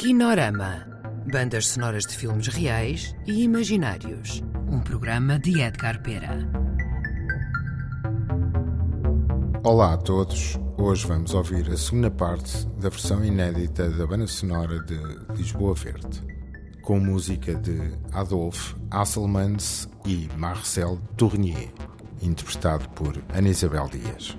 Kinorama. Bandas sonoras de filmes reais e imaginários. Um programa de Edgar Pera. Olá a todos. Hoje vamos ouvir a segunda parte da versão inédita da banda sonora de Lisboa Verde, com música de Adolphe Asselmans e Marcel Tournier, interpretado por Ana Isabel Dias.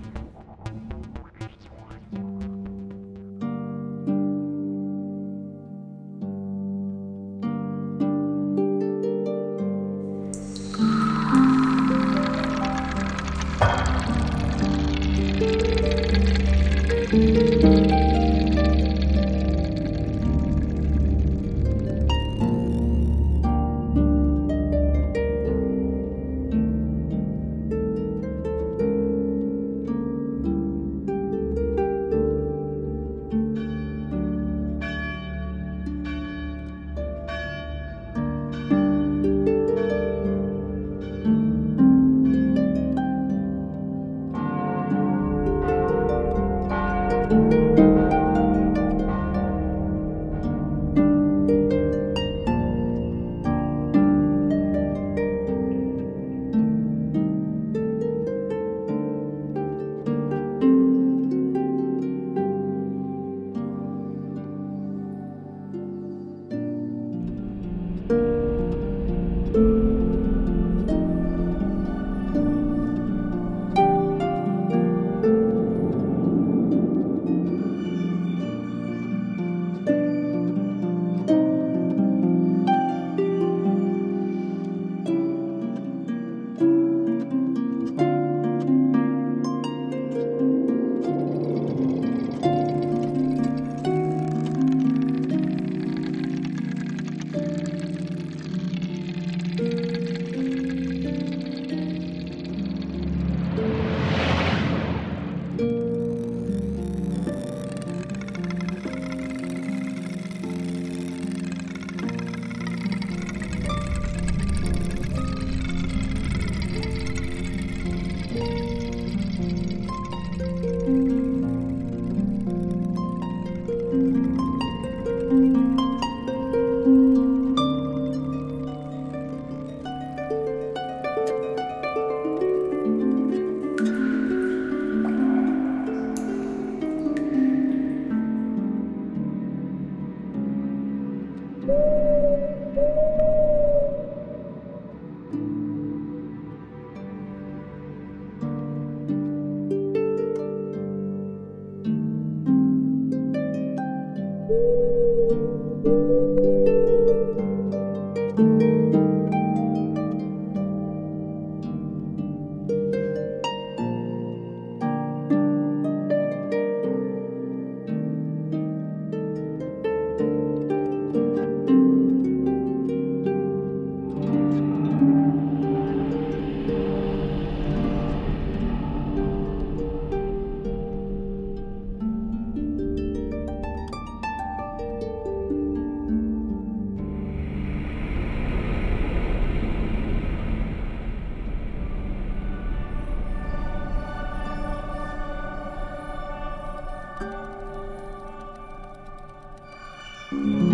Mm-hmm.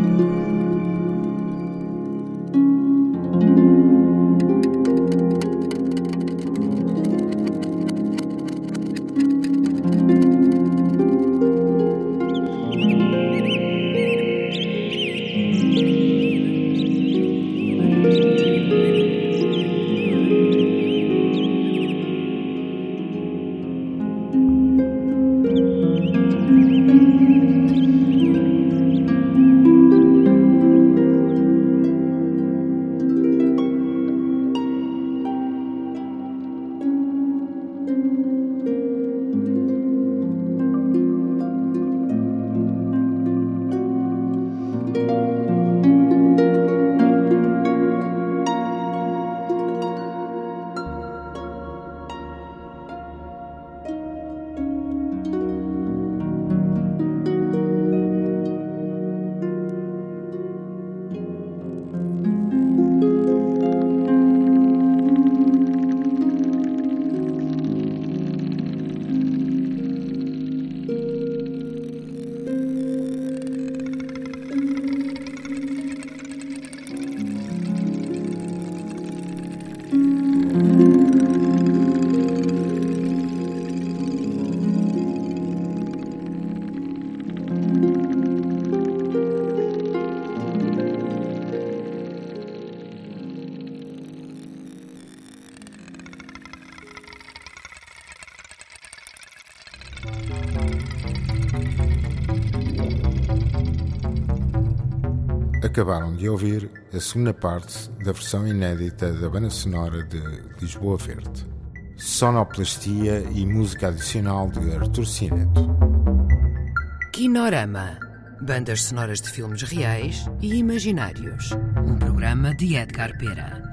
Mm-hmm. Acabaram de ouvir a segunda parte da versão inédita da banda sonora de Lisboa Verde. Sonoplastia e música adicional de Artur Cineto. Kinorama. Bandas sonoras de filmes reais e imaginários. Um programa de Edgar Pera.